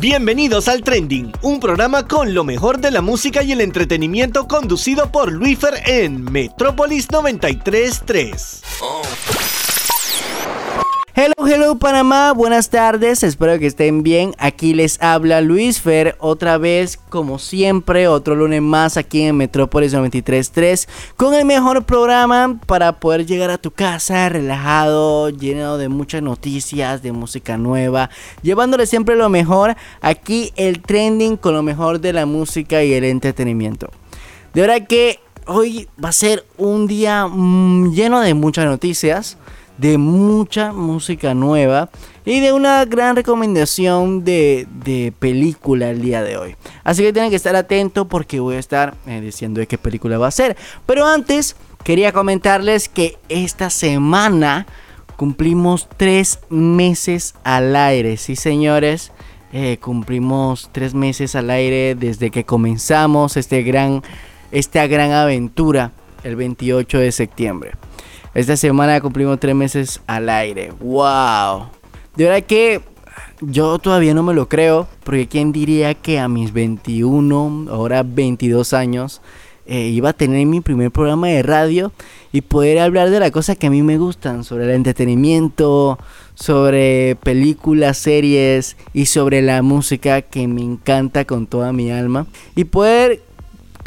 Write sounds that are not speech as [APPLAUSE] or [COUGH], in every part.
Bienvenidos al Trending, un programa con lo mejor de la música y el entretenimiento conducido por Luifer en Metrópolis 933. Hello, hello Panamá, buenas tardes, espero que estén bien. Aquí les habla Luis Fer, otra vez, como siempre, otro lunes más aquí en Metrópolis 933, con el mejor programa para poder llegar a tu casa relajado, lleno de muchas noticias, de música nueva, llevándole siempre lo mejor. Aquí el trending con lo mejor de la música y el entretenimiento. De verdad que hoy va a ser un día mm, lleno de muchas noticias de mucha música nueva y de una gran recomendación de, película el día de hoy. Así que tienen que estar atentos porque voy a estar eh, diciendo de qué película va a ser. Pero antes quería comentarles que esta semana cumplimos tres meses al aire. Sí, señores. Eh, cumplimos tres meses al aire desde que comenzamos este gran, esta gran aventura el 28 de septiembre. Esta semana cumplimos tres meses al aire. ¡Wow! De verdad que yo todavía no me lo creo. Porque quién diría que a mis 21, ahora 22 años, eh, iba a tener mi primer programa de radio y poder hablar de las cosas que a mí me gustan, sobre el entretenimiento, sobre películas, series y sobre la música que me encanta con toda mi alma. Y poder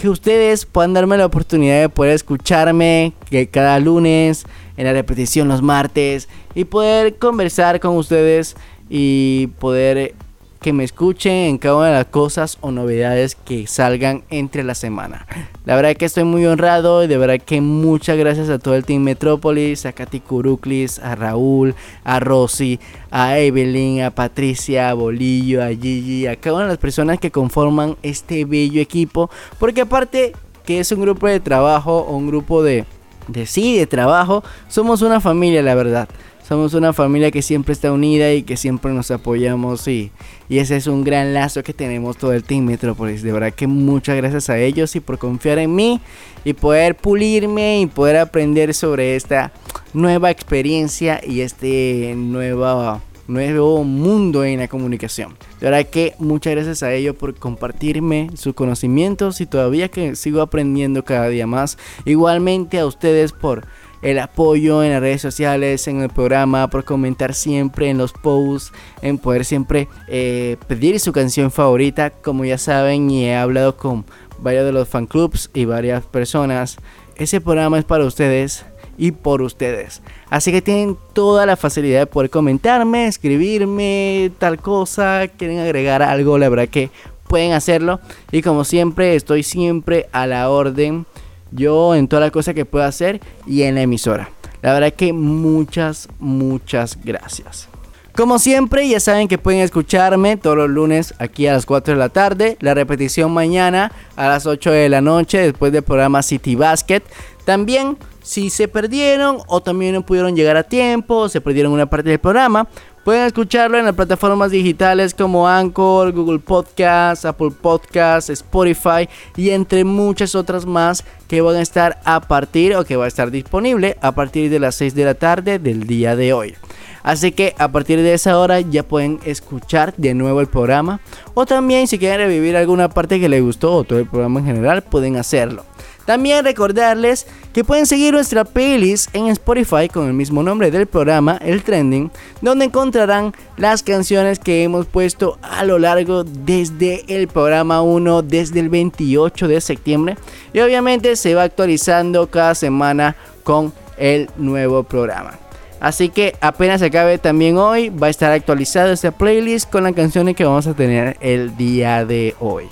que ustedes puedan darme la oportunidad de poder escucharme que cada lunes, en la repetición los martes, y poder conversar con ustedes y poder que me escuchen en cada una de las cosas o novedades que salgan entre la semana. La verdad que estoy muy honrado y de verdad que muchas gracias a todo el Team Metrópolis, a Katy Kuruklis, a Raúl, a Rosy, a Evelyn, a Patricia, a Bolillo, a Gigi, a cada una de las personas que conforman este bello equipo. Porque aparte que es un grupo de trabajo o un grupo de, de sí, de trabajo, somos una familia, la verdad. Somos una familia que siempre está unida y que siempre nos apoyamos y, y ese es un gran lazo que tenemos todo el Team Metrópolis. De verdad que muchas gracias a ellos y por confiar en mí y poder pulirme y poder aprender sobre esta nueva experiencia y este nuevo nuevo mundo en la comunicación. De verdad que muchas gracias a ellos por compartirme sus conocimientos y todavía que sigo aprendiendo cada día más. Igualmente a ustedes por el apoyo en las redes sociales, en el programa, por comentar siempre en los posts, en poder siempre eh, pedir su canción favorita. Como ya saben, y he hablado con varios de los fan clubs y varias personas, ese programa es para ustedes y por ustedes. Así que tienen toda la facilidad de poder comentarme, escribirme tal cosa, quieren agregar algo, la verdad que pueden hacerlo. Y como siempre, estoy siempre a la orden yo en toda la cosa que pueda hacer y en la emisora. La verdad que muchas, muchas gracias. Como siempre, ya saben que pueden escucharme todos los lunes aquí a las 4 de la tarde. La repetición mañana a las 8 de la noche después del programa City Basket. También, si se perdieron o también no pudieron llegar a tiempo o se perdieron una parte del programa, Pueden escucharlo en las plataformas digitales como Anchor, Google Podcast, Apple Podcast, Spotify y entre muchas otras más que van a estar a partir o que va a estar disponible a partir de las 6 de la tarde del día de hoy. Así que a partir de esa hora ya pueden escuchar de nuevo el programa o también si quieren revivir alguna parte que les gustó o todo el programa en general pueden hacerlo. También recordarles que pueden seguir nuestra playlist en Spotify con el mismo nombre del programa, el Trending, donde encontrarán las canciones que hemos puesto a lo largo desde el programa 1, desde el 28 de septiembre. Y obviamente se va actualizando cada semana con el nuevo programa. Así que apenas acabe también hoy, va a estar actualizada esta playlist con las canciones que vamos a tener el día de hoy.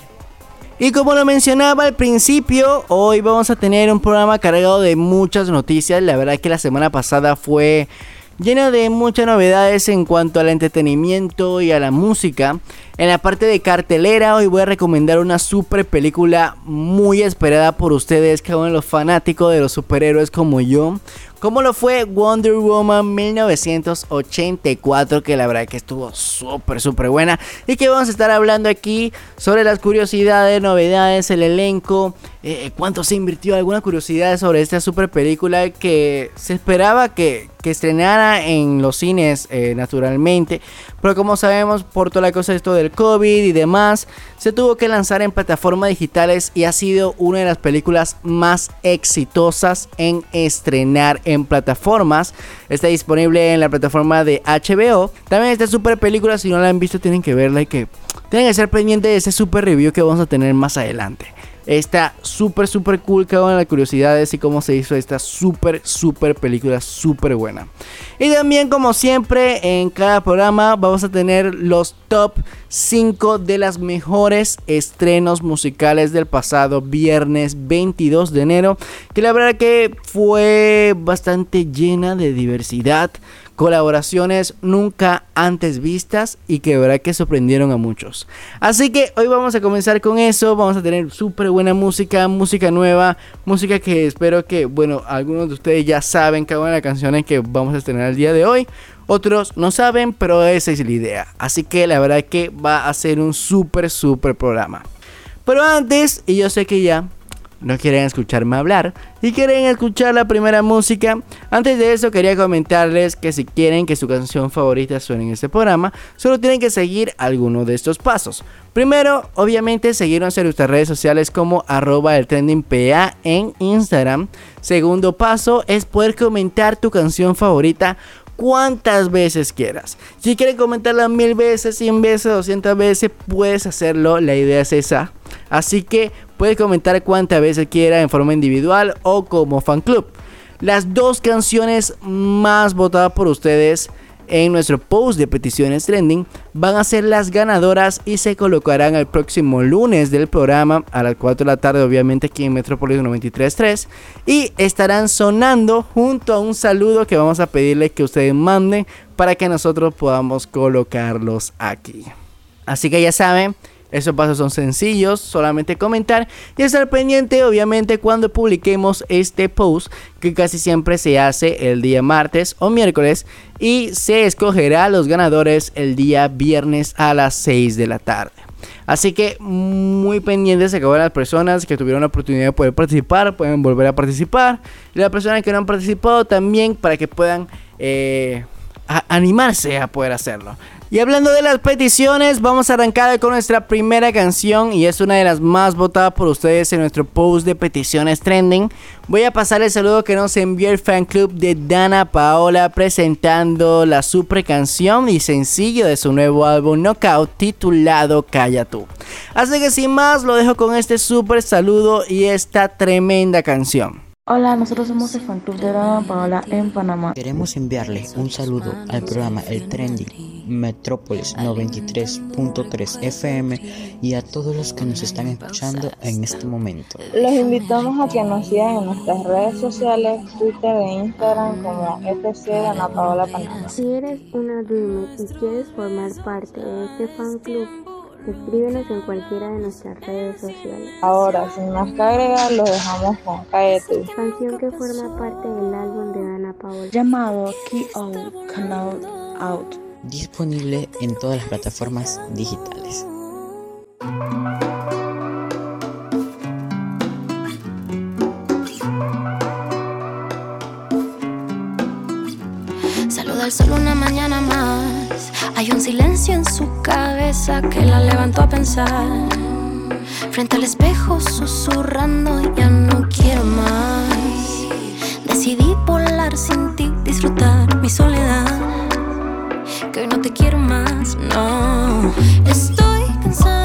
Y como lo mencionaba al principio, hoy vamos a tener un programa cargado de muchas noticias. La verdad que la semana pasada fue llena de muchas novedades en cuanto al entretenimiento y a la música. En la parte de cartelera hoy voy a recomendar una super película muy esperada por ustedes, que son los fanáticos de los superhéroes como yo como lo fue Wonder Woman 1984, que la verdad que estuvo súper, súper buena. Y que vamos a estar hablando aquí sobre las curiosidades, novedades, el elenco, eh, cuánto se invirtió, alguna curiosidad sobre esta super película que se esperaba que, estrenara en los cines eh, naturalmente. Pero como sabemos, por toda la cosa esto del COVID y demás, se tuvo que lanzar en plataformas digitales y ha sido una de las películas más exitosas en estrenar en plataformas. Está disponible en la plataforma de HBO. También esta super película, si no la han visto, tienen que verla y que tienen que ser pendientes de ese super review que vamos a tener más adelante. Está súper, súper cool. Cada una de las curiosidades y cómo se hizo esta súper, súper película, súper buena. Y también, como siempre, en cada programa vamos a tener los top 5 de las mejores estrenos musicales del pasado viernes 22 de enero. Que la verdad que fue bastante llena de diversidad colaboraciones nunca antes vistas y que verdad que sorprendieron a muchos. Así que hoy vamos a comenzar con eso, vamos a tener súper buena música, música nueva, música que espero que, bueno, algunos de ustedes ya saben cada una de las canciones que vamos a estrenar el día de hoy. Otros no saben, pero esa es la idea. Así que la verdad que va a ser un súper, súper programa. Pero antes, y yo sé que ya no quieren escucharme hablar y quieren escuchar la primera música. Antes de eso quería comentarles que si quieren que su canción favorita suene en este programa, solo tienen que seguir alguno de estos pasos. Primero, obviamente seguirnos en nuestras redes sociales como arroba el trending PA en Instagram. Segundo paso es poder comentar tu canción favorita cuantas veces quieras. Si quieres comentarla mil veces, cien veces, doscientas veces, puedes hacerlo. La idea es esa. Así que puedes comentar cuantas veces quieras en forma individual o como fan club. Las dos canciones más votadas por ustedes en nuestro post de peticiones trending van a ser las ganadoras y se colocarán el próximo lunes del programa a las 4 de la tarde obviamente aquí en Metropolis 93.3 y estarán sonando junto a un saludo que vamos a pedirle que ustedes manden para que nosotros podamos colocarlos aquí. Así que ya saben, esos pasos son sencillos, solamente comentar y estar pendiente obviamente cuando publiquemos este post que casi siempre se hace el día martes o miércoles y se escogerá a los ganadores el día viernes a las 6 de la tarde. Así que muy pendientes de que las personas que tuvieron la oportunidad de poder participar pueden volver a participar y las personas que no han participado también para que puedan eh, animarse a poder hacerlo. Y hablando de las peticiones, vamos a arrancar con nuestra primera canción y es una de las más votadas por ustedes en nuestro post de peticiones trending. Voy a pasar el saludo que nos envió el fan club de Dana Paola presentando la super canción y sencillo de su nuevo álbum Knockout titulado Calla tú. Así que sin más, lo dejo con este super saludo y esta tremenda canción. Hola, nosotros somos el fan club de Dana Paola en Panamá. Queremos enviarle un saludo al programa El Trending Metrópolis 93.3 FM y a todos los que nos están escuchando en este momento. Los invitamos a que nos sigan en nuestras redes sociales, Twitter e Instagram como FC Dana Paola Panamá. Si eres una Dreamer y quieres formar parte de este fan club, Escríbenos en cualquiera de nuestras redes sociales. Ahora, sin más que agregar, lo dejamos con Cállate. Canción que forma parte del álbum de Ana Paola. Llamado Key Out, Canal Out. Disponible en todas las plataformas digitales. Saluda al sol una mañana más hay un silencio en su cabeza que la levantó a pensar. Frente al espejo susurrando, ya no quiero más. Decidí volar sin ti, disfrutar mi soledad. Que hoy no te quiero más, no. Estoy cansada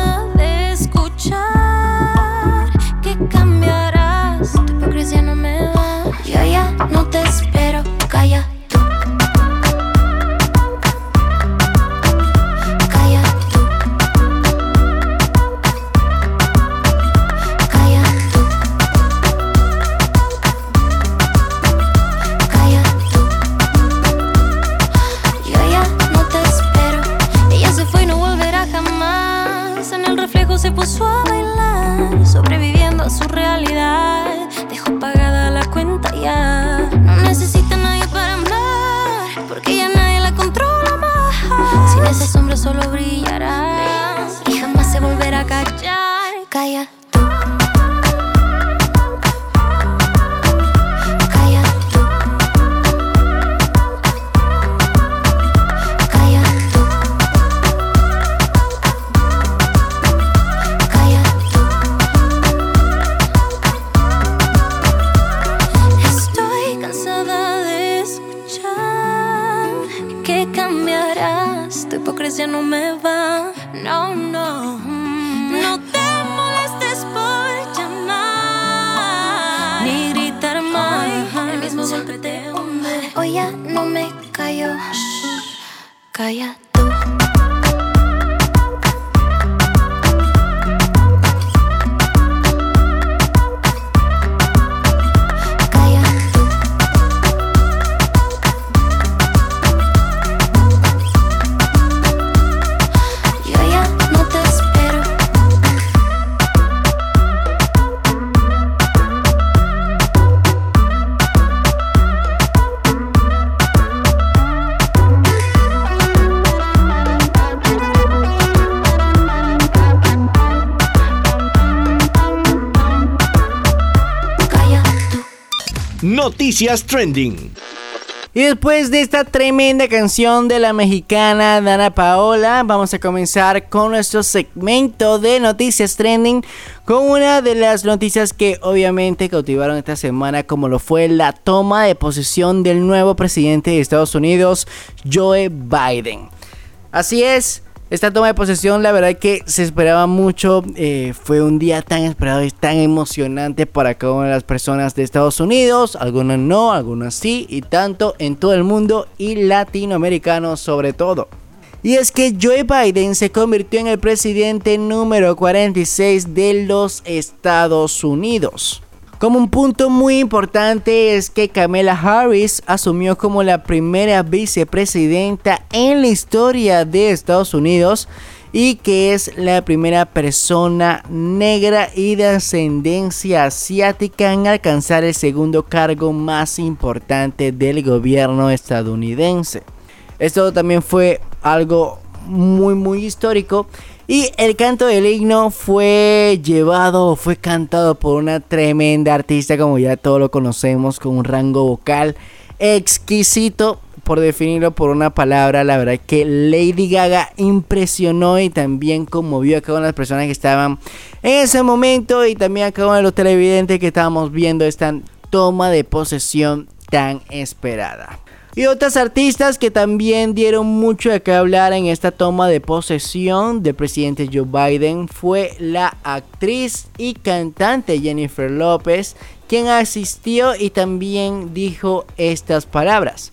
Noticias Trending. Y después de esta tremenda canción de la mexicana Dana Paola, vamos a comenzar con nuestro segmento de noticias trending con una de las noticias que obviamente cautivaron esta semana como lo fue la toma de posesión del nuevo presidente de Estados Unidos, Joe Biden. Así es, esta toma de posesión, la verdad que se esperaba mucho. Eh, fue un día tan esperado y tan emocionante para cada una de las personas de Estados Unidos. Algunas no, algunas sí, y tanto en todo el mundo y latinoamericano sobre todo. Y es que Joe Biden se convirtió en el presidente número 46 de los Estados Unidos. Como un punto muy importante es que Kamala Harris asumió como la primera vicepresidenta en la historia de Estados Unidos y que es la primera persona negra y de ascendencia asiática en alcanzar el segundo cargo más importante del gobierno estadounidense. Esto también fue algo muy muy histórico y el canto del himno fue llevado, fue cantado por una tremenda artista, como ya todos lo conocemos, con un rango vocal exquisito, por definirlo por una palabra. La verdad que Lady Gaga impresionó y también conmovió a cada una de las personas que estaban en ese momento y también a cada uno de los televidentes que estábamos viendo esta toma de posesión tan esperada. Y otras artistas que también dieron mucho de qué hablar en esta toma de posesión del presidente Joe Biden fue la actriz y cantante Jennifer López, quien asistió y también dijo estas palabras.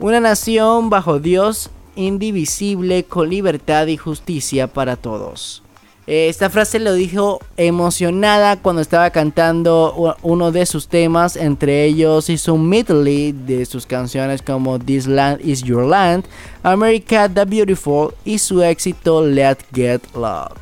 Una nación bajo Dios, indivisible, con libertad y justicia para todos. Eh, esta frase lo dijo emocionada cuando estaba cantando uno de sus temas. Entre ellos hizo un medley de sus canciones como This Land Is Your Land, America the Beautiful y su éxito Let Get Loud.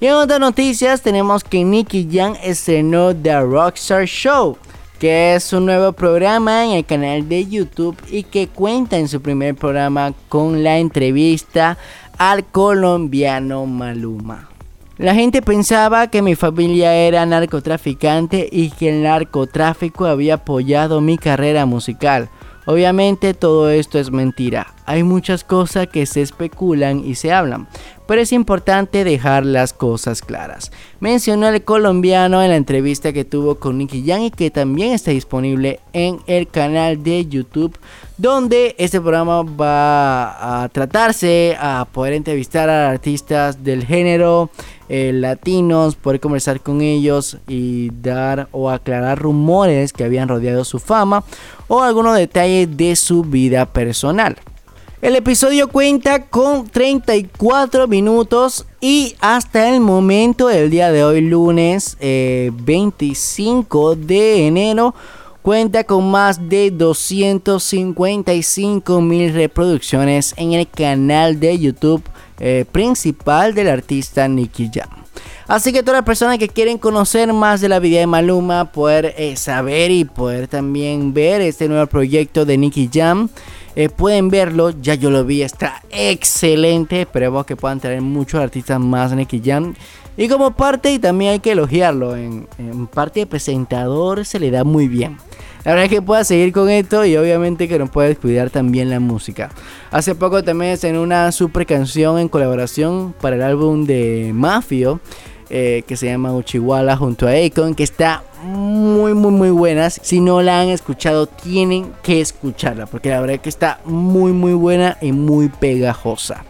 Y en otras noticias tenemos que Nicky Young estrenó The Rockstar Show, que es un nuevo programa en el canal de YouTube y que cuenta en su primer programa con la entrevista al colombiano Maluma. La gente pensaba que mi familia era narcotraficante y que el narcotráfico había apoyado mi carrera musical. Obviamente todo esto es mentira. Hay muchas cosas que se especulan y se hablan, pero es importante dejar las cosas claras. Mencionó el colombiano en la entrevista que tuvo con Nicky Jam y que también está disponible en el canal de YouTube, donde este programa va a tratarse a poder entrevistar a artistas del género eh, latinos, poder conversar con ellos y dar o aclarar rumores que habían rodeado su fama o algunos detalles de su vida personal. El episodio cuenta con 34 minutos y hasta el momento del día de hoy, lunes 25 eh, de enero, cuenta con más de 255 mil reproducciones en el canal de YouTube eh, principal del artista Nicky Jam. Así que todas las personas que quieren conocer más de la vida de Maluma, poder eh, saber y poder también ver este nuevo proyecto de Nicky Jam, eh, pueden verlo. Ya yo lo vi, está excelente. Esperemos que puedan traer muchos artistas más Nicky Jam. Y como parte, y también hay que elogiarlo, en, en parte de presentador se le da muy bien. La verdad es que pueda seguir con esto y obviamente que no puedes cuidar también la música. Hace poco también en una super canción en colaboración para el álbum de Mafio. Eh, que se llama Uchiwala junto a Akon, que está muy, muy, muy buena. Si no la han escuchado, tienen que escucharla, porque la verdad que está muy, muy buena y muy pegajosa.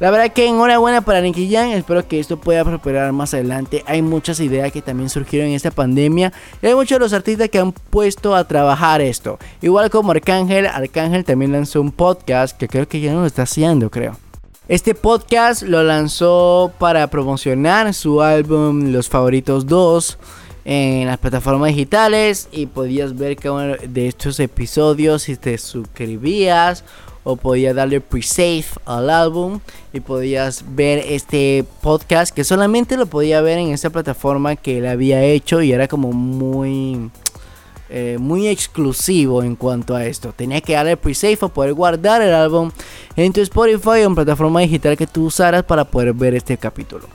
La verdad que enhorabuena para Nicky Jam, espero que esto pueda prosperar más adelante. Hay muchas ideas que también surgieron en esta pandemia y hay muchos de los artistas que han puesto a trabajar esto. Igual como Arcángel, Arcángel también lanzó un podcast que creo que ya no lo está haciendo, creo. Este podcast lo lanzó para promocionar su álbum Los Favoritos 2 en las plataformas digitales y podías ver cada uno de estos episodios si te suscribías o podías darle pre-save al álbum y podías ver este podcast que solamente lo podía ver en esa plataforma que él había hecho y era como muy eh, muy exclusivo en cuanto a esto. Tenía que darle pre-save para poder guardar el álbum en tu Spotify o en plataforma digital que tú usaras para poder ver este capítulo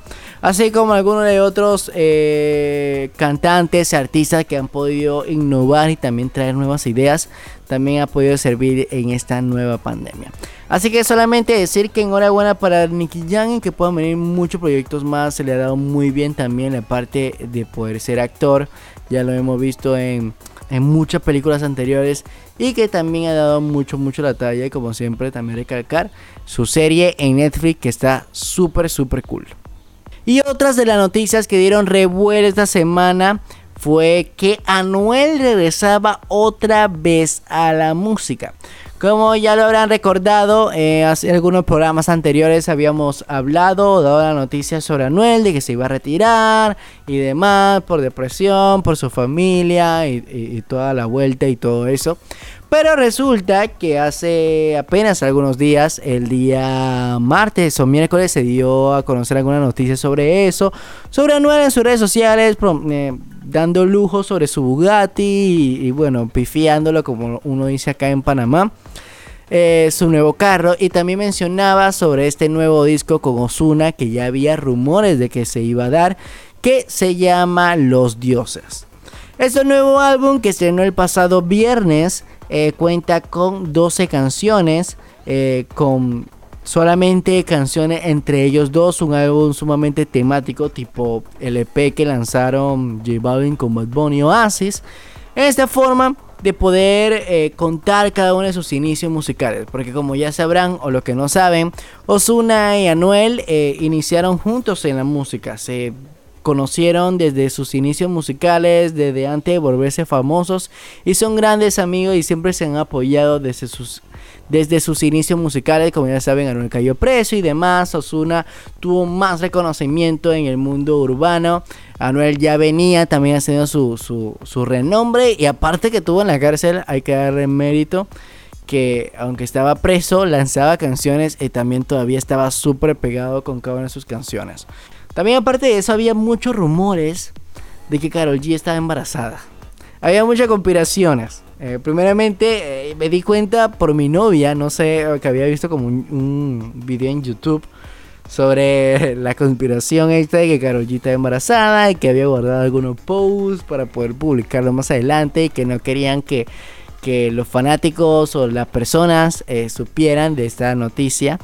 así como algunos de otros eh, cantantes, artistas que han podido innovar y también traer nuevas ideas, también ha podido servir en esta nueva pandemia. Así que solamente decir que enhorabuena para Nicky Young y que puedan venir muchos proyectos más. Se le ha dado muy bien también la parte de poder ser actor. Ya lo hemos visto en, en muchas películas anteriores y que también ha dado mucho, mucho la talla. Y como siempre, también recalcar su serie en Netflix que está súper, súper cool. Y otras de las noticias que dieron revuelo esta semana fue que Anuel regresaba otra vez a la música. Como ya lo habrán recordado, eh, hace algunos programas anteriores habíamos hablado, dado la noticia sobre Anuel, de que se iba a retirar y demás, por depresión, por su familia y toda la vuelta y todo eso. Pero resulta que hace apenas algunos días, el día martes o miércoles, se dio a conocer alguna noticia sobre eso. Sobre Anuel en sus redes sociales, eh, dando lujo sobre su Bugatti y, bueno, pifiándolo como uno dice acá en Panamá. Eh, su nuevo carro y también mencionaba sobre este nuevo disco con Osuna que ya había rumores de que se iba a dar que se llama Los Dioses. Este nuevo álbum que estrenó el pasado viernes eh, cuenta con 12 canciones, eh, con solamente canciones entre ellos dos, un álbum sumamente temático tipo el EP que lanzaron J Balvin con Bad Bunny Oasis. En esta forma de poder eh, contar cada uno de sus inicios musicales, porque como ya sabrán o lo que no saben, Osuna y Anuel iniciaron juntos en la música, se conocieron desde sus inicios musicales, desde antes de volverse famosos y son grandes amigos y siempre se han apoyado desde sus desde sus inicios musicales, como ya saben, Anuel cayó preso y demás. Osuna tuvo más reconocimiento en el mundo urbano. Anuel ya venía también haciendo su, su, su renombre y aparte que tuvo en la cárcel, hay que darle mérito que aunque estaba preso, lanzaba canciones y también todavía estaba súper pegado con cada una de sus canciones. También aparte de eso había muchos rumores de que Carol G estaba embarazada. Había muchas conspiraciones. Eh, primeramente eh, me di cuenta por mi novia, no sé, que había visto como un, video en YouTube sobre [LAUGHS] la conspiración esta de que Carol G estaba embarazada y que había guardado algunos posts para poder publicarlo más adelante y que no querían que, que los fanáticos o las personas eh, supieran de esta noticia.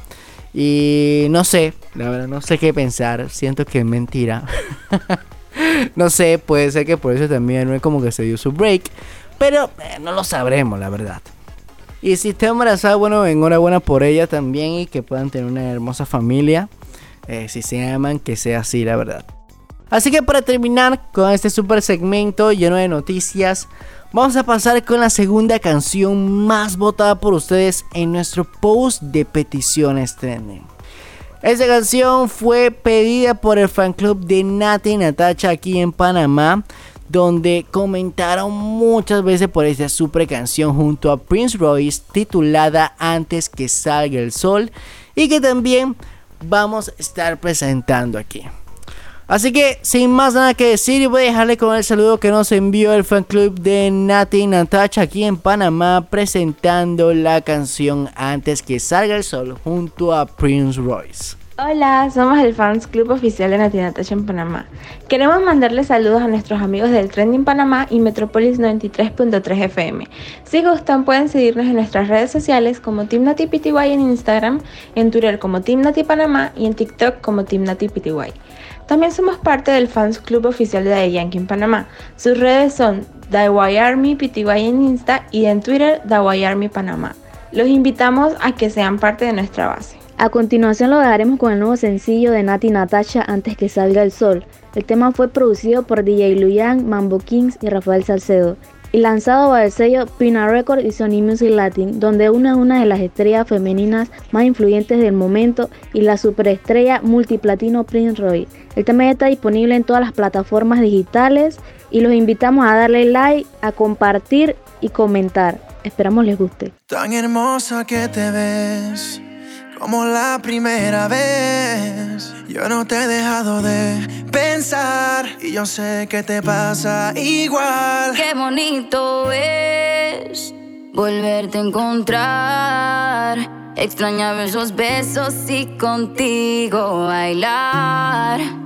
Y no sé, la verdad no sé qué pensar. Siento que es mentira. [LAUGHS] no sé, puede ser que por eso también no es como que se dio su break. Pero eh, no lo sabremos, la verdad. Y si está embarazada, bueno, enhorabuena por ella también y que puedan tener una hermosa familia. Eh, si se aman, que sea así, la verdad. Así que para terminar con este super segmento lleno de noticias, Vamos a pasar con la segunda canción más votada por ustedes en nuestro post de peticiones trending. Esta canción fue pedida por el fan club de Nati Natacha aquí en Panamá, donde comentaron muchas veces por esta super canción junto a Prince Royce titulada Antes que salga el sol y que también vamos a estar presentando aquí. Así que sin más nada que decir, voy a dejarle con el saludo que nos envió el fan club de Nati Natacha aquí en Panamá presentando la canción Antes que salga el sol junto a Prince Royce. Hola, somos el Fans Club Oficial de Nati Natasha en Panamá. Queremos mandarles saludos a nuestros amigos del Trending Panamá y Metropolis 93.3 FM. Si gustan, pueden seguirnos en nuestras redes sociales como Team Nati PTY en Instagram, en Twitter como Team Nati Panamá y en TikTok como Team Nati PTY. También somos parte del Fans Club Oficial de The Yankee en Panamá. Sus redes son DIY Army PTY en Insta y en Twitter DIY Army Panamá. Los invitamos a que sean parte de nuestra base. A continuación lo dejaremos con el nuevo sencillo de Nati Natasha Antes que salga el sol. El tema fue producido por DJ Luyan, Mambo Kings y Rafael Salcedo y lanzado bajo el sello Pina Record y Sony Music Latin, donde una es una de las estrellas femeninas más influyentes del momento y la superestrella multiplatino Prince Roy. El tema ya está disponible en todas las plataformas digitales y los invitamos a darle like, a compartir y comentar. Esperamos les guste. Tan hermosa que te ves como la primera vez. Yo no te he dejado de pensar y yo sé que te pasa igual. Qué bonito es volverte a encontrar. Extrañaba esos besos y contigo bailar.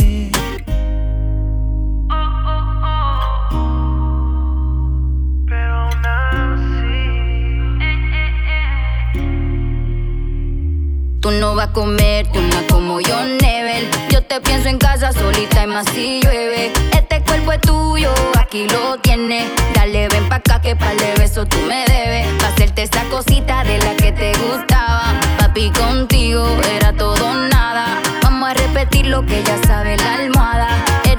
Tú no vas a comerte una como yo, Nebel. Yo te pienso en casa solita y más si llueve. Este cuerpo es tuyo, aquí lo tienes. Dale, ven pa' acá que para de beso tú me debes. Pa' hacerte esa cosita de la que te gustaba. Papi, contigo era todo nada. Vamos a repetir lo que ya sabe la almohada.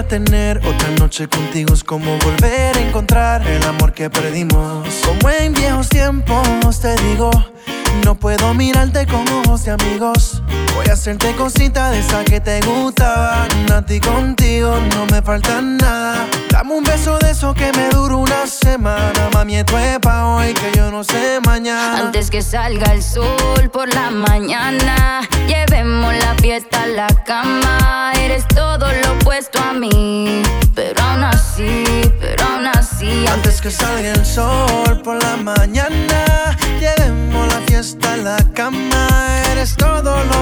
tener otra noche contigo es como volver a encontrar el amor que perdimos. Como en viejos tiempos te digo, no puedo mirarte con ojos de amigos. Voy a hacerte cosita de esa que te gustaban. A ti contigo no me falta nada. Dame un beso de eso que me dura una semana. Mami, esto es pa' hoy que yo no sé mañana. Antes que salga el sol por la mañana, llevemos la fiesta a la cama. Eres todo lo opuesto a mí, pero aún así, pero aún así. Antes que salga el sol por la mañana, llevemos la fiesta a la cama. Eres todo lo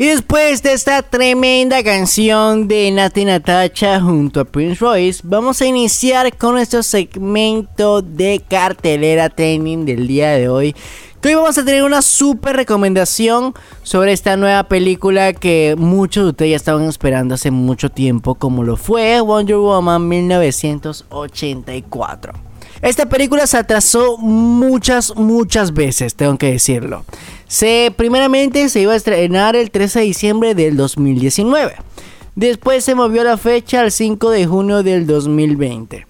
Y después de esta tremenda canción de Nati Natacha junto a Prince Royce, vamos a iniciar con nuestro segmento de cartelera trending del día de hoy. Hoy vamos a tener una super recomendación sobre esta nueva película que muchos de ustedes ya estaban esperando hace mucho tiempo, como lo fue Wonder Woman 1984. Esta película se atrasó muchas, muchas veces, tengo que decirlo. Se, primeramente se iba a estrenar el 13 de diciembre del 2019. Después se movió la fecha al 5 de junio del 2020.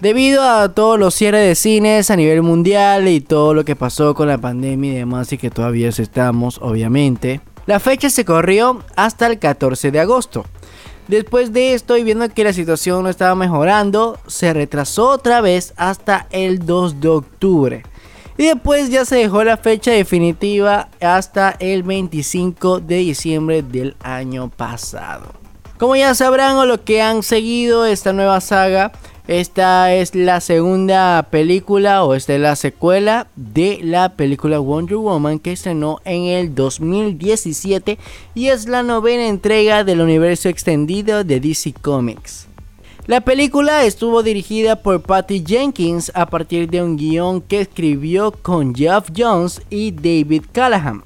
Debido a todos los cierres de cines a nivel mundial y todo lo que pasó con la pandemia y demás y que todavía estamos, obviamente, la fecha se corrió hasta el 14 de agosto. Después de esto y viendo que la situación no estaba mejorando, se retrasó otra vez hasta el 2 de octubre. Y después ya se dejó la fecha definitiva hasta el 25 de diciembre del año pasado. Como ya sabrán o lo que han seguido esta nueva saga, esta es la segunda película o esta es la secuela de la película Wonder Woman que estrenó en el 2017 y es la novena entrega del universo extendido de DC Comics. La película estuvo dirigida por Patty Jenkins a partir de un guion que escribió con Jeff Jones y David Callahan.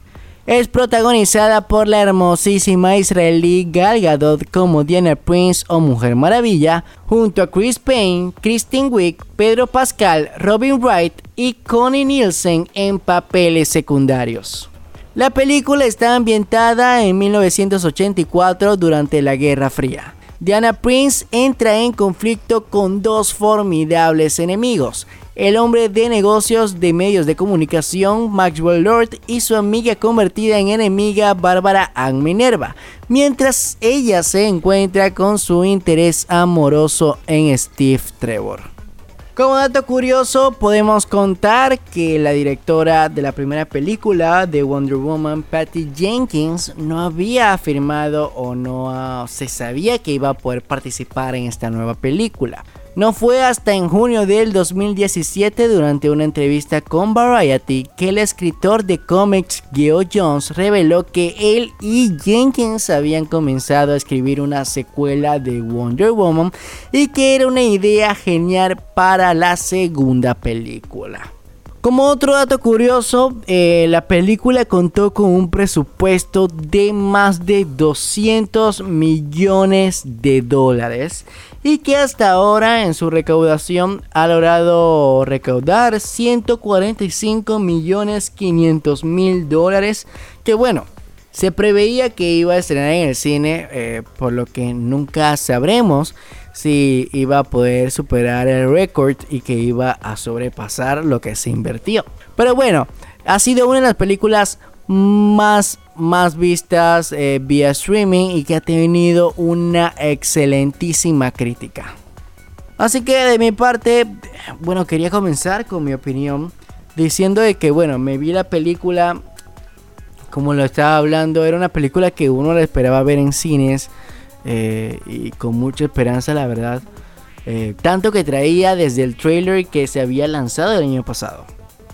Es protagonizada por la hermosísima israelí Gal Gadot como Diana Prince o Mujer Maravilla, junto a Chris Payne, Kristen Wiig, Pedro Pascal, Robin Wright y Connie Nielsen en papeles secundarios. La película está ambientada en 1984 durante la Guerra Fría. Diana Prince entra en conflicto con dos formidables enemigos, el hombre de negocios de medios de comunicación Maxwell Lord y su amiga convertida en enemiga Bárbara Ann Minerva, mientras ella se encuentra con su interés amoroso en Steve Trevor. Como dato curioso, podemos contar que la directora de la primera película de Wonder Woman, Patty Jenkins, no había afirmado o no se sabía que iba a poder participar en esta nueva película. No fue hasta en junio del 2017 durante una entrevista con Variety que el escritor de cómics Geo Jones reveló que él y Jenkins habían comenzado a escribir una secuela de Wonder Woman y que era una idea genial para la segunda película. Como otro dato curioso, eh, la película contó con un presupuesto de más de 200 millones de dólares y que hasta ahora en su recaudación ha logrado recaudar 145 millones 500 mil dólares que bueno se preveía que iba a estrenar en el cine eh, por lo que nunca sabremos si iba a poder superar el récord y que iba a sobrepasar lo que se invirtió. Pero bueno, ha sido una de las películas más, más vistas eh, vía streaming y que ha tenido una excelentísima crítica. Así que de mi parte, bueno, quería comenzar con mi opinión diciendo de que, bueno, me vi la película, como lo estaba hablando, era una película que uno la esperaba ver en cines eh, y con mucha esperanza, la verdad. Eh, tanto que traía desde el trailer que se había lanzado el año pasado.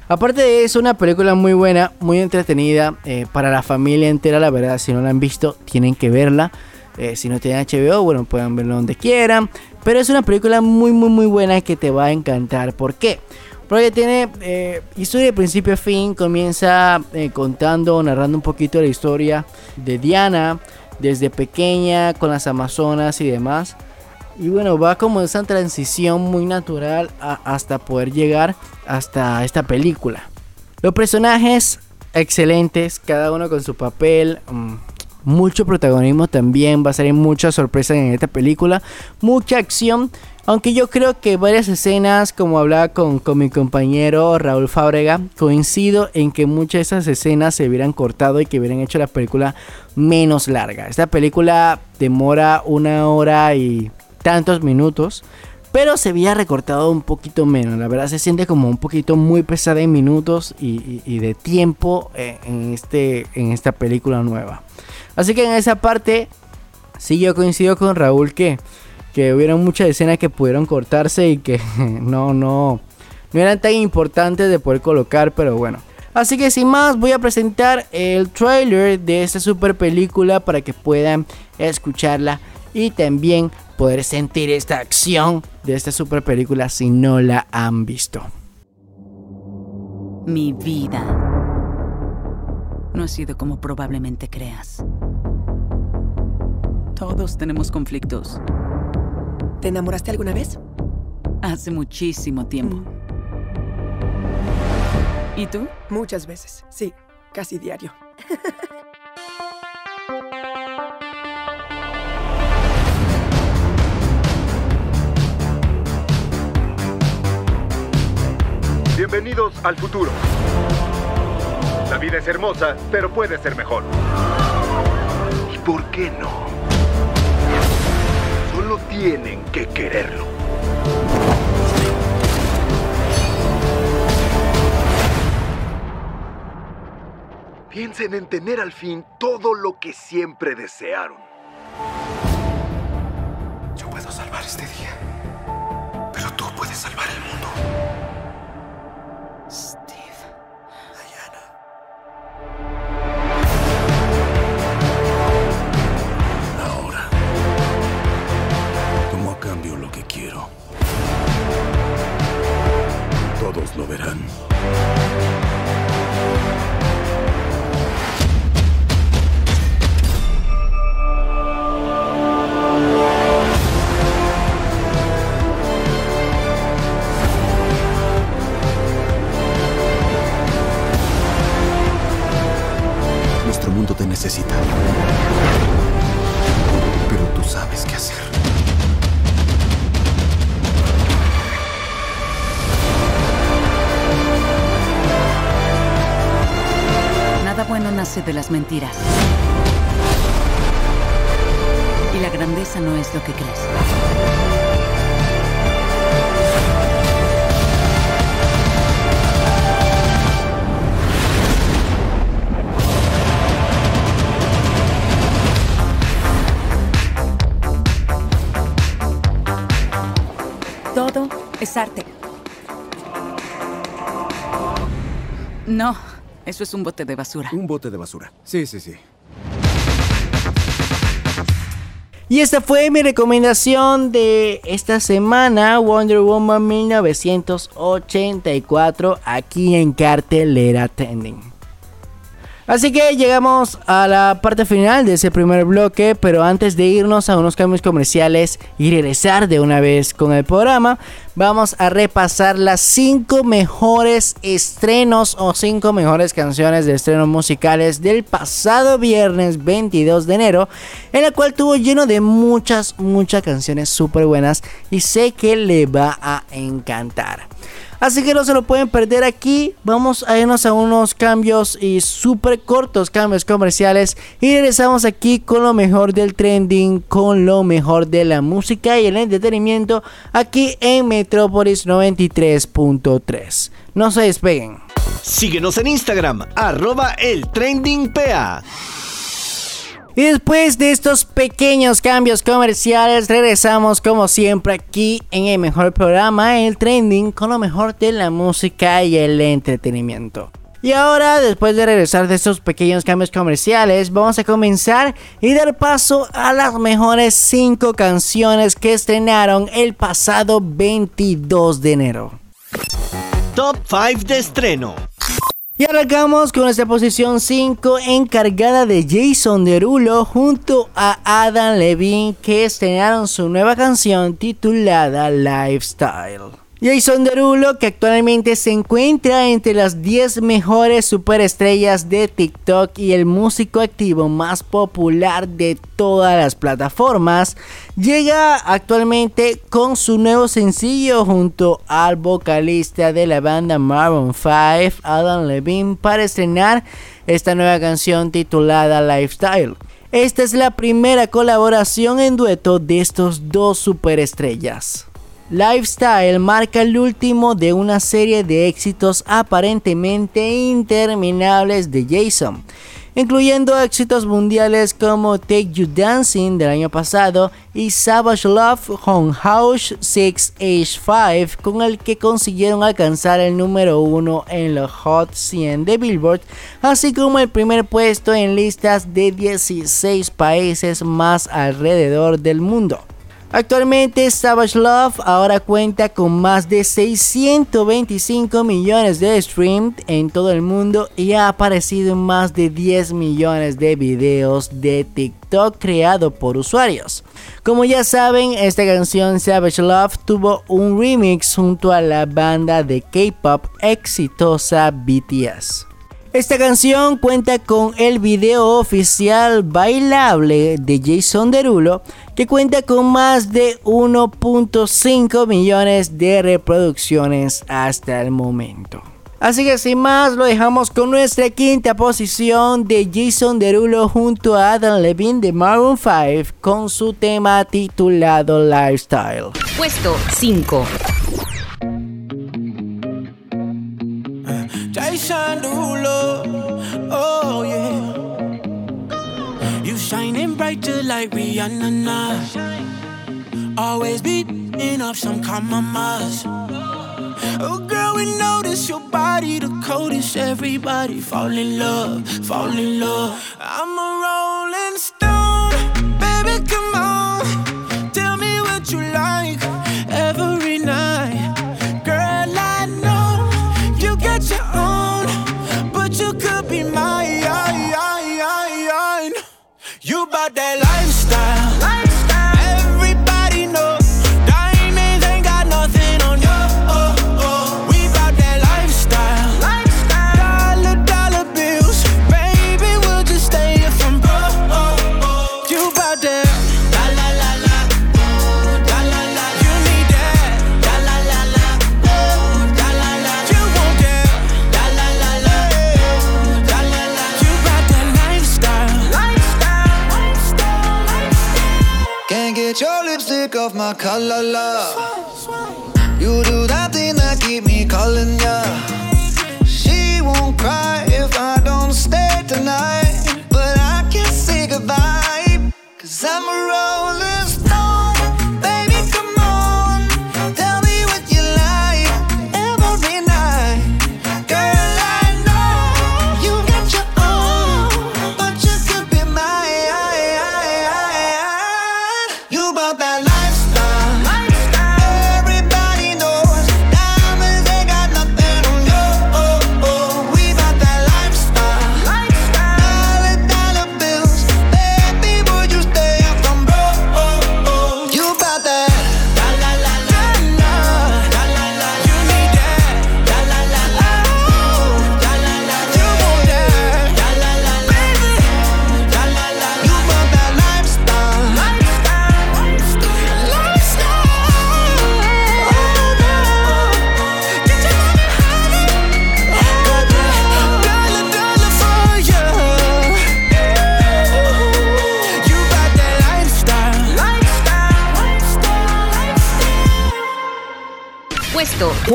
Aparte de eso, una película muy buena, muy entretenida eh, para la familia entera, la verdad. Si no la han visto, tienen que verla. si no tienen HBO, bueno, pueden verlo donde quieran. Pero es una película muy, muy, muy buena que te va a encantar. ¿Por qué? Porque tiene historia de principio a fin. Comienza contando, narrando un poquito la historia de Diana desde pequeña con las Amazonas y demás. Y bueno, va como esa transición muy natural hasta poder llegar hasta esta película. Los personajes excelentes, cada uno con su papel. Mm, mucho protagonismo también, va a ser muchas sorpresas en esta película. Mucha acción aunque yo creo que varias escenas, como hablaba con, mi compañero Raúl Fábrega, coincido en que muchas de esas escenas se hubieran cortado y que hubieran hecho la película menos larga. Esta película demora una hora y tantos minutos, pero se había recortado un poquito menos. La verdad se siente como un poquito muy pesada en minutos y, de tiempo en, este, en esta película nueva. Así que en esa parte, sí yo coincido con Raúl que que hubieron muchas escenas que pudieron cortarse y que [LAUGHS] no, no, no eran tan importantes de poder colocar, pero bueno. Así que sin más voy a presentar el trailer de esta super película para que puedan escucharla y también poder sentir esta acción de esta super película si no la han visto. Mi vida no ha sido como probablemente creas. Todos tenemos conflictos. ¿Te enamoraste alguna vez? Hace muchísimo tiempo. Mm. ¿Y tú? Muchas veces, sí, casi diario. [LAUGHS] Bienvenidos al futuro. La vida es hermosa, pero puede ser mejor. ¿Y por qué no? tienen que quererlo. Piensen en tener al fin todo lo que siempre desearon. De las mentiras. Eso es un bote de basura. Un bote de basura. Sí, sí, sí. Y esta fue mi recomendación de esta semana, Wonder Woman 1984, aquí en cartelera Trending. Así que llegamos a la parte final de ese primer bloque, pero antes de irnos a unos cambios comerciales y regresar de una vez con el programa, vamos a repasar las 5 mejores estrenos o 5 mejores canciones de estrenos musicales del pasado viernes 22 de enero, en la cual tuvo lleno de muchas, muchas canciones súper buenas y sé que le va a encantar. Así que no se lo pueden perder aquí. Vamos a irnos a unos cambios y súper cortos cambios comerciales. Y regresamos aquí con lo mejor del trending, con lo mejor de la música y el entretenimiento aquí en Metrópolis 93.3. No se despeguen. Síguenos en Instagram, arroba el trendingpa. Y después de estos pequeños cambios comerciales, regresamos como siempre aquí en el mejor programa, el trending, con lo mejor de la música y el entretenimiento. Y ahora, después de regresar de estos pequeños cambios comerciales, vamos a comenzar y dar paso a las mejores 5 canciones que estrenaron el pasado 22 de enero. Top 5 de estreno. Y arrancamos con esta posición 5 encargada de Jason Derulo junto a Adam Levine que estrenaron su nueva canción titulada Lifestyle. Jason Derulo, que actualmente se encuentra entre las 10 mejores superestrellas de TikTok y el músico activo más popular de todas las plataformas, llega actualmente con su nuevo sencillo junto al vocalista de la banda Maroon 5, Adam Levine, para estrenar esta nueva canción titulada Lifestyle. Esta es la primera colaboración en dueto de estos dos superestrellas. Lifestyle marca el último de una serie de éxitos aparentemente interminables de Jason, incluyendo éxitos mundiales como Take You Dancing del año pasado y Savage Love on House 6 Age 5, con el que consiguieron alcanzar el número 1 en los Hot 100 de Billboard, así como el primer puesto en listas de 16 países más alrededor del mundo. Actualmente Savage Love ahora cuenta con más de 625 millones de streams en todo el mundo y ha aparecido en más de 10 millones de videos de TikTok creado por usuarios. Como ya saben, esta canción Savage Love tuvo un remix junto a la banda de K-pop exitosa BTS. Esta canción cuenta con el video oficial bailable de Jason Derulo que cuenta con más de 1.5 millones de reproducciones hasta el momento. Así que sin más lo dejamos con nuestra quinta posición de Jason Derulo junto a Adam Levine de Maroon 5 con su tema titulado Lifestyle. Puesto 5. Jason Derulo, oh yeah. Brighter like Rihanna. Nah. Always beating up some compromise. Oh, girl, we notice your body the coldest. Everybody fall in love, fall in love. I'm a rolling stone, baby, come on. Tell me what you like La la la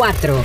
4.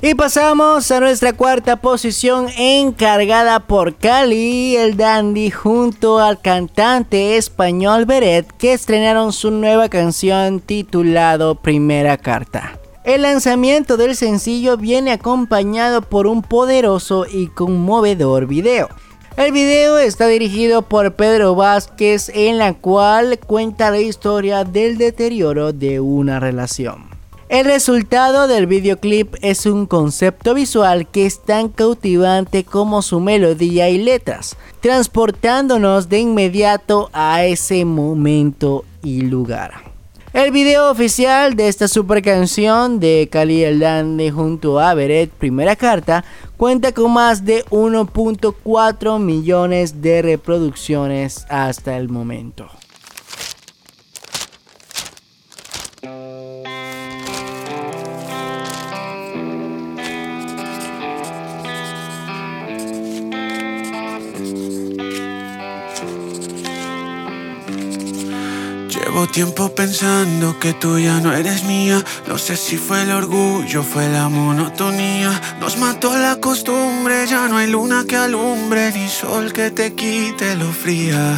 Y pasamos a nuestra cuarta posición encargada por Cali, el dandy, junto al cantante español Beret, que estrenaron su nueva canción titulado Primera Carta. El lanzamiento del sencillo viene acompañado por un poderoso y conmovedor video. El video está dirigido por Pedro Vázquez en la cual cuenta la historia del deterioro de una relación. El resultado del videoclip es un concepto visual que es tan cautivante como su melodía y letras, transportándonos de inmediato a ese momento y lugar. El video oficial de esta super canción de Cali Dandy junto a Beret Primera Carta cuenta con más de 1.4 millones de reproducciones hasta el momento. Llevo tiempo pensando que tú ya no eres mía. No sé si fue el orgullo, fue la monotonía. Nos mató la costumbre, ya no hay luna que alumbre, ni sol que te quite lo fría.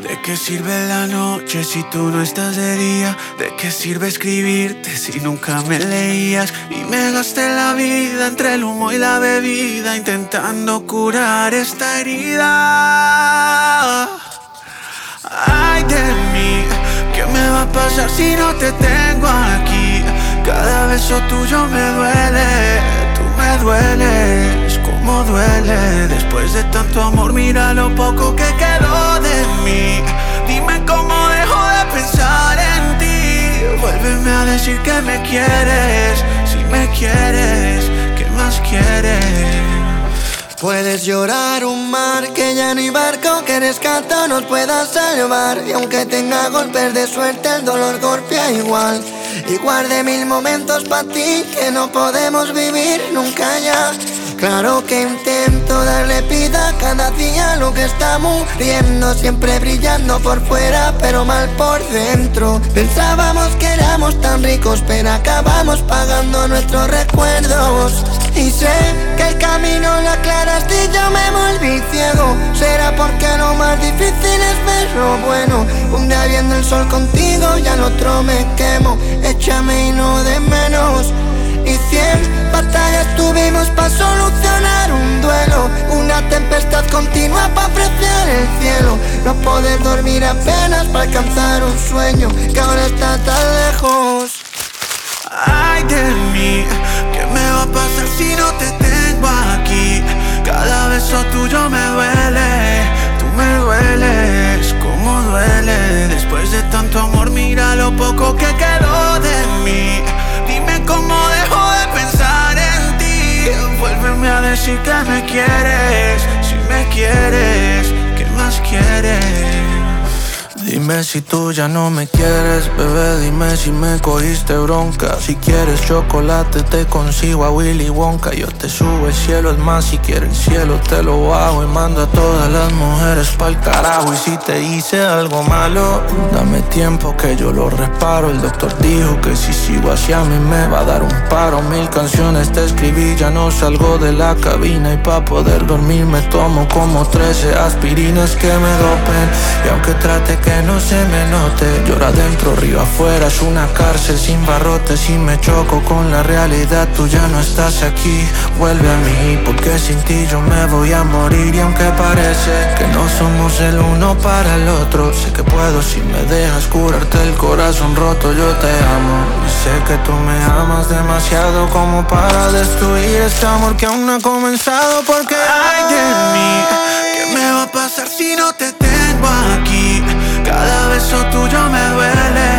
¿De qué sirve la noche si tú no estás de día? ¿De qué sirve escribirte si nunca me leías? Y me gasté la vida entre el humo y la bebida intentando curar esta herida. Ay de mí, ¿qué me va a pasar si no te tengo aquí? Cada beso tuyo me duele, tú me dueles, como duele. Después de tanto amor, mira lo poco que quedó de mí. Dime cómo dejo de pensar en ti. Vuélveme a decir que me quieres, Puedes llorar un mar que ya no hay barco que rescata nos pueda salvar. Y aunque tenga golpes de suerte el dolor golpea igual. Y guarde mil momentos para ti que no podemos vivir nunca ya Claro que intento darle vida cada día lo que está muriendo, siempre brillando por fuera, pero mal por dentro. Pensábamos que éramos tan ricos, pero acabamos pagando nuestros recuerdos. Y sé que el camino lo aclaraste y yo me volví ciego. Será porque lo más difícil es ver lo bueno. Un día viendo el sol contigo y al otro me quemo. Échame y no de menos. Y cien batallas tuvimos para solucionar un duelo. Una tempestad continua para apreciar el cielo. No poder dormir apenas para alcanzar un sueño que ahora está tan lejos. Ay de mí, ¿qué me va a pasar si no te tengo aquí? Cada beso tuyo me duele, tú me dueles, como duele. Después de tanto amor, mira lo poco que quedó de mí. Dime cómo Vuélveme a decir que me quieres, si me quieres, ¿qué más quieres? Dime si tú ya no me quieres, bebé, dime si me cogiste bronca. Si quieres chocolate te consigo a Willy Wonka. Yo te subo el cielo, es más, si quieres el cielo te lo hago y mando a todas las mujeres pa'l carajo. Y si te hice algo malo, dame tiempo que yo lo reparo. El doctor dijo que si sigo así a mí me va a dar un paro. Mil canciones te escribí, ya no salgo de la cabina y pa' poder dormir me tomo como 13 aspirinas que me dopen. Y aunque trate que no se me note. Llora adentro, río afuera, es una cárcel sin barrotes. Y me choco con la realidad, tú ya no estás aquí. Vuelve a mí, porque sin ti yo me voy a morir. Y aunque parece que no somos el uno para el otro Sé que puedo si me dejas curarte el corazón roto. Yo te amo y sé que tú me amas demasiado Como para destruir este amor que aún no ha comenzado. Porque ay de mí, ¿qué me va a pasar si no te tengo? Cada beso tuyo me duele,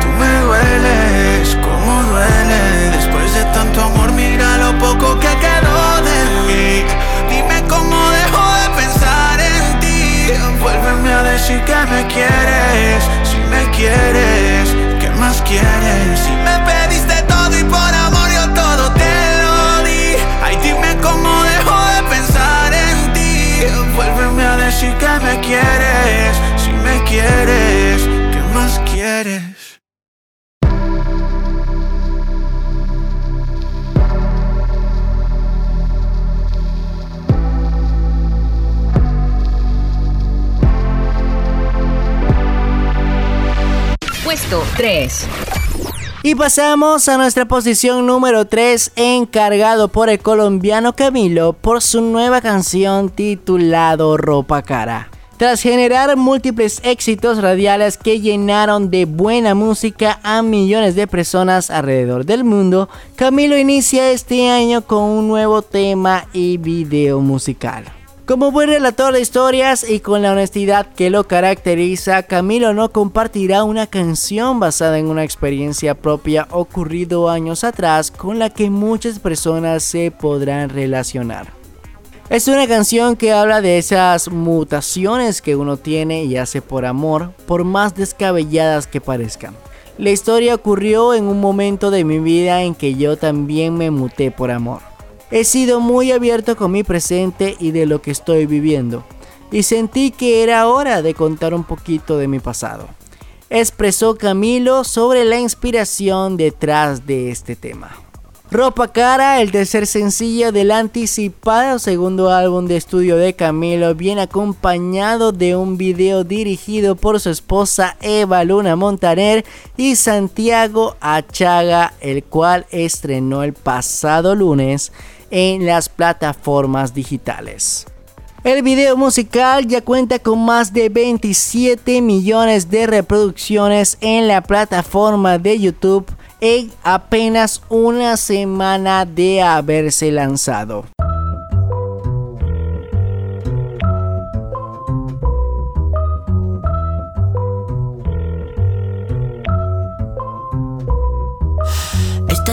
tú me dueles, como duele. Después de tanto amor, mira lo poco que quedó de mí. Dime cómo dejo de pensar en ti. Vuélveme a decir que me quieres, si me quieres, ¿qué más quieres? Si me Puesto 3. Y pasamos a nuestra posición número 3, encargado por el colombiano Camilo por su nueva canción titulado Ropa Cara. Tras generar múltiples éxitos radiales que llenaron de buena música a millones de personas alrededor del mundo, Camilo inicia este año con un nuevo tema y video musical. Como buen relator de historias y con la honestidad que lo caracteriza, Camilo no compartirá una canción basada en una experiencia propia ocurrido años atrás con la que muchas personas se podrán relacionar. Es una canción que habla de esas mutaciones que uno tiene y hace por amor, por más descabelladas que parezcan. La historia ocurrió en un momento de mi vida en que yo también me muté por amor. He sido muy abierto con mi presente y de lo que estoy viviendo, y sentí que era hora de contar un poquito de mi pasado. Expresó Camilo sobre la inspiración detrás de este tema. Ropa Cara, el tercer sencillo del anticipado segundo álbum de estudio de Camilo, viene acompañado de un video dirigido por su esposa Eva Luna Montaner y Santiago Achaga, el cual estrenó el pasado lunes en las plataformas digitales. El video musical ya cuenta con más de 27 millones de reproducciones en la plataforma de YouTube en apenas una semana de haberse lanzado.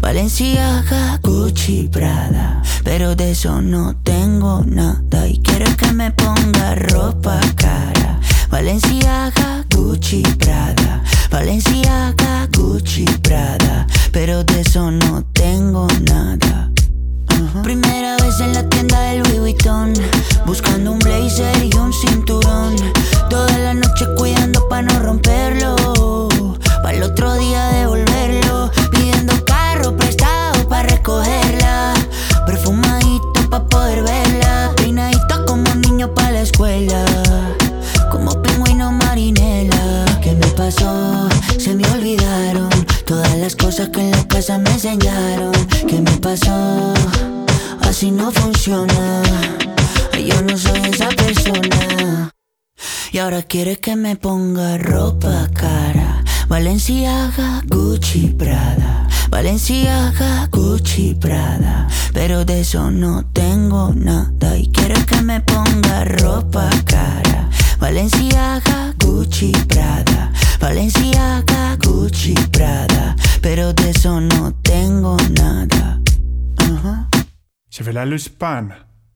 Valenciaga, Gucci, Prada. Pero de eso no tengo nada. Y quiere que me ponga ropa cara. Valenciaga, Gucci, Prada. Valenciaga, Gucci, Prada. Pero de eso no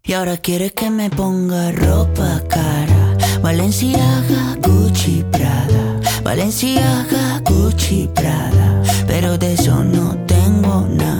Y ahora quiere que me ponga ropa cara. Valenciaga, Gucci, Prada. Valenciaga, Gucci, Prada. Pero de eso no tengo nada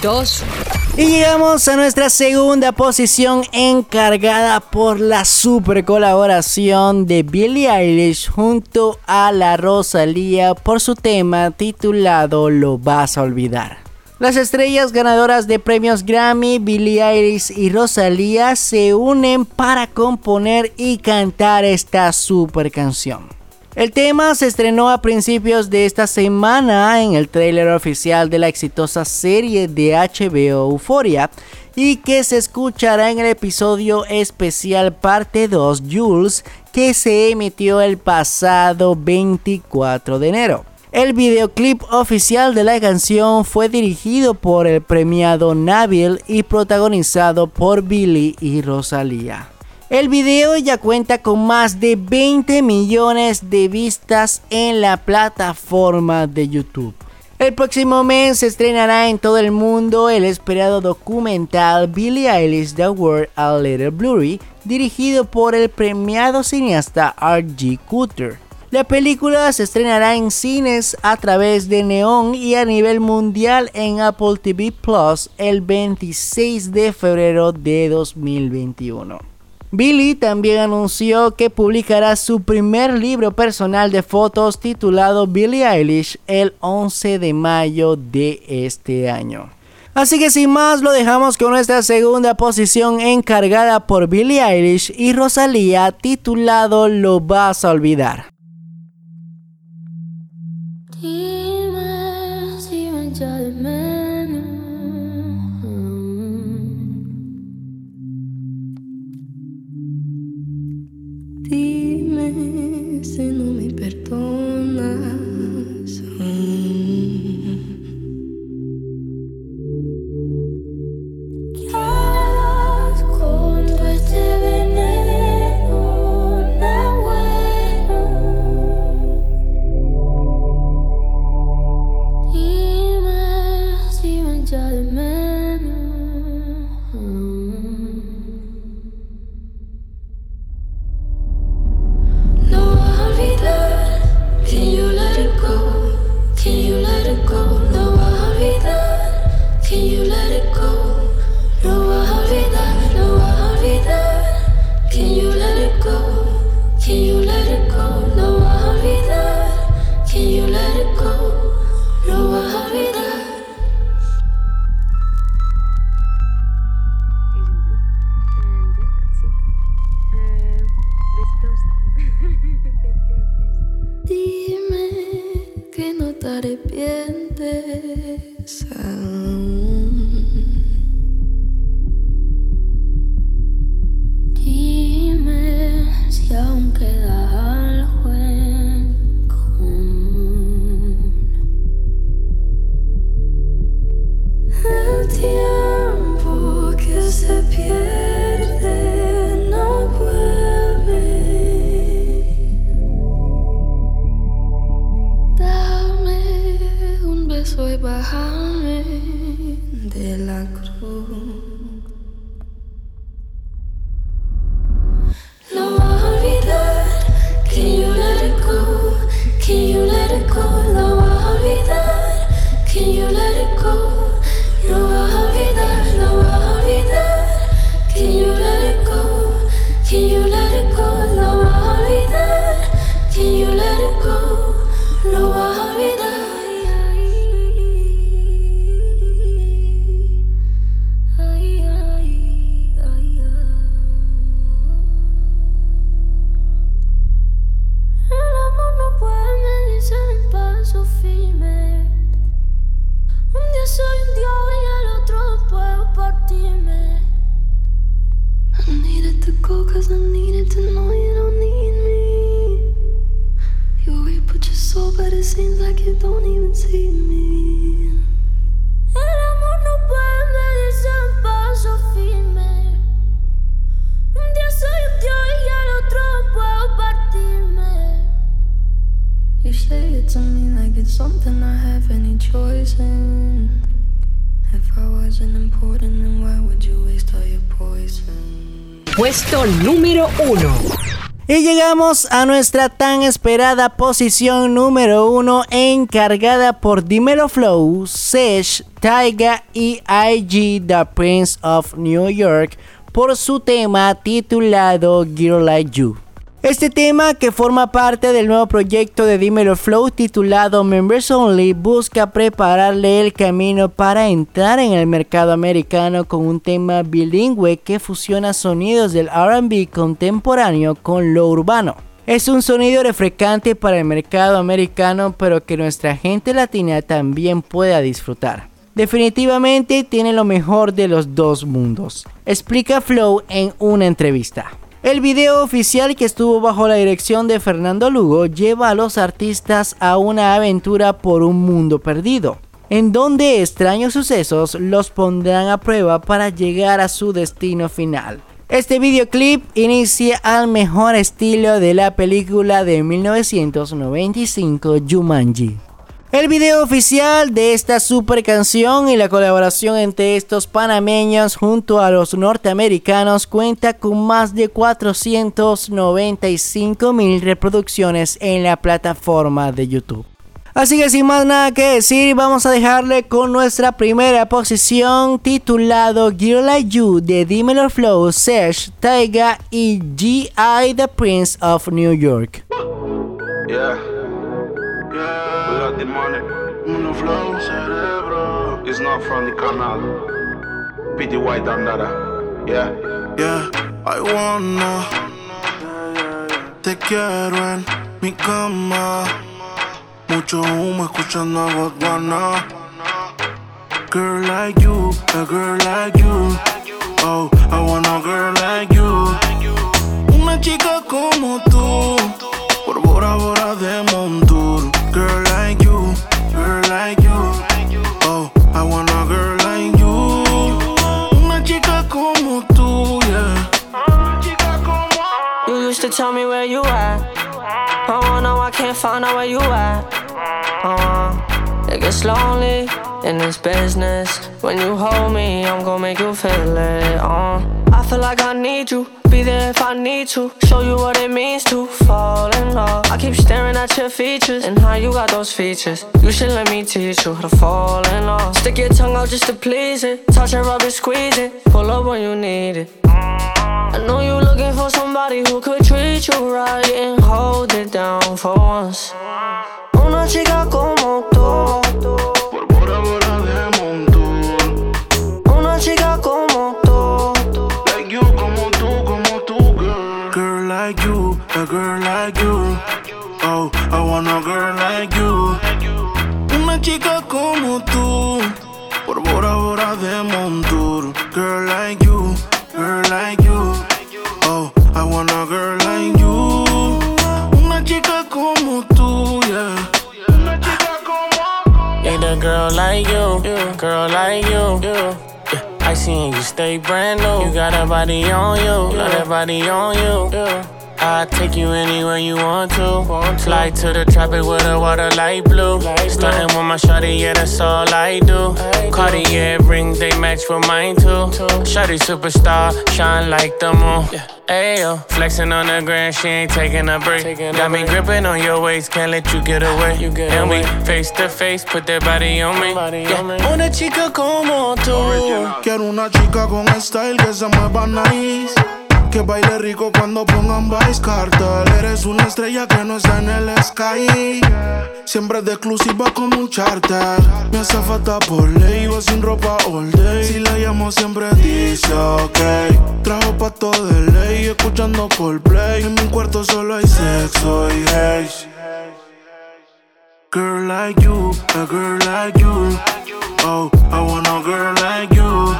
2. Y llegamos a nuestra segunda posición encargada por la super colaboración de Billie Eilish junto a la Rosalía por su tema titulado Lo vas a olvidar. Las estrellas ganadoras de premios Grammy, Billie Eilish y Rosalía se unen para componer y cantar esta super canción. El tema se estrenó a principios de esta semana en el tráiler oficial de la exitosa serie de HBO Euphoria y que se escuchará en el episodio especial parte 2 Jules que se emitió el pasado 24 de enero. El videoclip oficial de la canción fue dirigido por el premiado Nabil y protagonizado por Billy y Rosalía. El video ya cuenta con más de 20 millones de vistas en la plataforma de YouTube. El próximo mes se estrenará en todo el mundo el esperado documental Billie Eilish The World a Little Blurry, dirigido por el premiado cineasta R.G. Cooter. La película se estrenará en cines a través de Neon y a nivel mundial en Apple TV Plus el 26 de febrero de 2021. Billy también anunció que publicará su primer libro personal de fotos titulado Billie Eilish el 11 de mayo de este año. Así que sin más lo dejamos con nuestra segunda posición encargada por Billie Eilish y Rosalía titulado Lo vas a olvidar. No a nuestra tan esperada posición número uno encargada por Dimelo Flow, Sesh, Taiga y IG The Prince of New York por su tema titulado Girl Like You. Este tema, que forma parte del nuevo proyecto de Dimelo Flow titulado Members Only, busca prepararle el camino para entrar en el mercado americano con un tema bilingüe que fusiona sonidos del RB contemporáneo con lo urbano. Es un sonido refrescante para el mercado americano, pero que nuestra gente latina también pueda disfrutar. Definitivamente tiene lo mejor de los dos mundos, explica Flow en una entrevista. El video oficial que estuvo bajo la dirección de Fernando Lugo lleva a los artistas a una aventura por un mundo perdido, en donde extraños sucesos los pondrán a prueba para llegar a su destino final. Este videoclip inicia al mejor estilo de la película de 1995 Jumanji. El video oficial de esta super canción y la colaboración entre estos panameños junto a los norteamericanos cuenta con más de 495 mil reproducciones en la plataforma de YouTube. Así que sin más nada que decir, vamos a dejarle con nuestra primera posición titulado Girl Like You de Dimelo Flow, Sesh, Taiga y G.I. The Prince of New York. The money. Uno flow, cerebro. It's not from the canal. Pity white and dada. Yeah. Yeah, I wanna. Te quiero en mi cama. Mucho humo escuchando a Botswana. Girl like you, a girl like you. Oh, I want a girl like you. Una chica como tú. Por Bora Bora de Montour. Tell me where you at. Oh, no, I can't find out where you at. Uh, it gets lonely in this business. When you hold me, I'm gonna make you feel it. Uh, I feel like I need you. Be there if I need to. Show you what it means to fall in love. I keep staring at your features and how you got those features. You should let me teach you how to fall in love. Stick your tongue out just to please it. Touch it, rub it, squeeze it. Pull up when you need it. I know you looking for somebody who could treat you right and hold it down for once. Una chica como tú. Por Bora Bora de Montour. Una chica como tú. Like you, como tú, como tú, girl. Girl like you, a girl like you. Oh, I want a girl like you. Una chica como tú. por Bora Bora de Montour. Girl like You stay brand new. You got a body on you, got a body on you. I'll take you anywhere you want to. Fly to the tropic with the water light blue. Starting with my shawty, yeah, that's all I do. Cartier rings, they match with mine too. Shawty superstar, shine like the moon. Ayo, flexing on the ground, she ain't taking a break. Got me gripping on your waist, can't let you get away. And we face to face, put that body on me. Yeah. Una chica como tú. Quiero una chica con style que se mueva nice. Que baile rico cuando pongan Vice Cartel. Eres una estrella que no está en el sky. Siempre de exclusiva como un charter. Me hace falta por ley, iba sin ropa all day. Si la llamo siempre dice ok. Trajo pato de ley, escuchando Coldplay. En mi cuarto solo hay sexo y haze. Girl like you, a girl like you. Oh, I want a girl like you.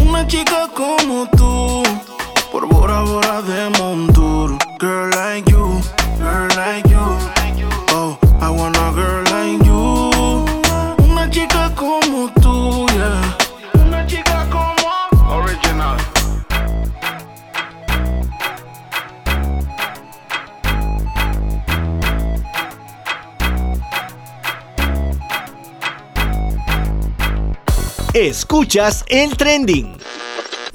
Una chica como tú, Bora Bora de Montour. Girl like you, girl like you. Oh, I want a girl like you. Una chica como tú, yeah. Una chica como Original. Escuchas el trending.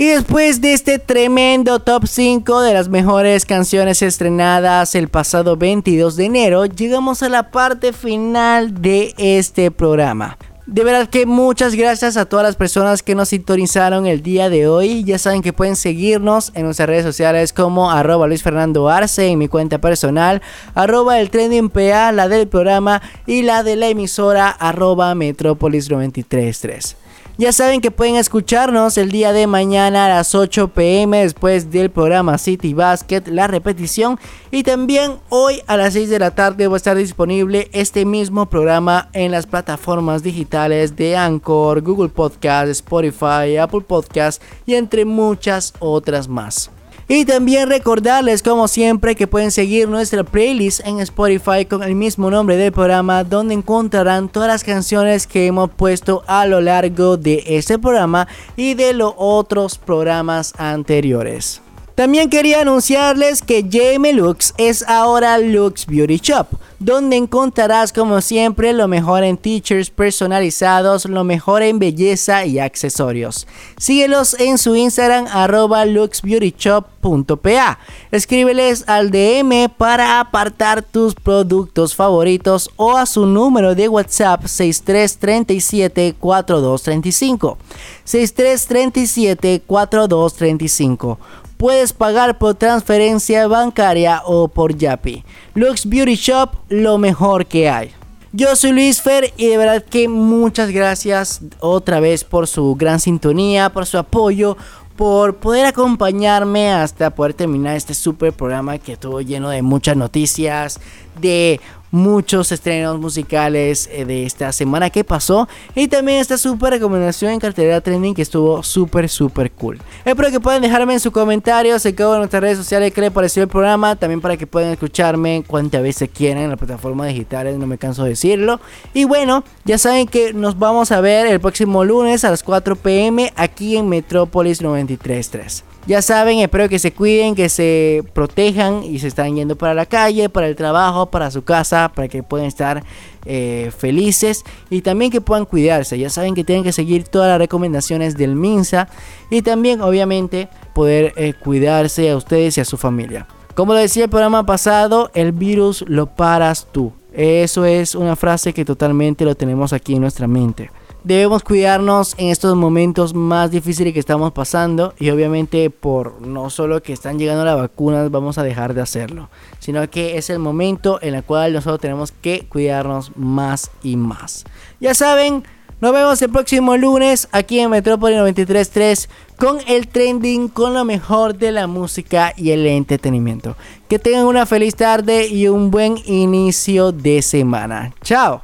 Y después de este tremendo top 5 de las mejores canciones estrenadas el pasado 22 de enero, llegamos a la parte final de este programa. De verdad que muchas gracias a todas las personas que nos sintonizaron el día de hoy. Ya saben que pueden seguirnos en nuestras redes sociales como arroba Luis Fernando Arce en mi cuenta personal, arroba el trending PA, la del programa y la de la emisora arroba Metrópolis 933. Ya saben que pueden escucharnos el día de mañana a las 8 pm después del programa City Basket, la repetición. Y también hoy a las 6 de la tarde va a estar disponible este mismo programa en las plataformas digitales de Anchor, Google Podcast, Spotify, Apple Podcast y entre muchas otras más. Y también recordarles como siempre que pueden seguir nuestra playlist en Spotify con el mismo nombre del programa donde encontrarán todas las canciones que hemos puesto a lo largo de este programa y de los otros programas anteriores. También quería anunciarles que JM Lux es ahora Lux Beauty Shop, donde encontrarás como siempre lo mejor en teachers personalizados, lo mejor en belleza y accesorios. Síguelos en su Instagram arroba luxbeautyshop.pa. Escríbeles al DM para apartar tus productos favoritos o a su número de WhatsApp 6337 4235. 6337 4235 puedes pagar por transferencia bancaria o por Yapi. Lux Beauty Shop, lo mejor que hay. Yo soy Luis Fer y de verdad que muchas gracias otra vez por su gran sintonía, por su apoyo, por poder acompañarme hasta poder terminar este super programa que estuvo lleno de muchas noticias, de muchos estrenos musicales eh, de esta semana que pasó y también esta super recomendación en cartelera trending que estuvo súper súper cool. Espero que puedan dejarme en sus comentarios en cada nuestras redes sociales qué les pareció el programa, también para que puedan escucharme cuantas veces quieran en las plataformas digitales, no me canso de decirlo. Y bueno, ya saben que nos vamos a ver el próximo lunes a las 4 pm aquí en Metrópolis 933. Ya saben, espero que se cuiden, que se protejan y se están yendo para la calle, para el trabajo, para su casa, para que puedan estar eh, felices y también que puedan cuidarse. Ya saben que tienen que seguir todas las recomendaciones del MINSA y también obviamente poder eh, cuidarse a ustedes y a su familia. Como lo decía el programa pasado, el virus lo paras tú. Eso es una frase que totalmente lo tenemos aquí en nuestra mente debemos cuidarnos en estos momentos más difíciles que estamos pasando y obviamente por no solo que están llegando las vacunas vamos a dejar de hacerlo, sino que es el momento en el cual nosotros tenemos que cuidarnos más y más. Ya saben, nos vemos el próximo lunes aquí en Metrópoli 933 con el trending, con lo mejor de la música y el entretenimiento. Que tengan una feliz tarde y un buen inicio de semana. Chao.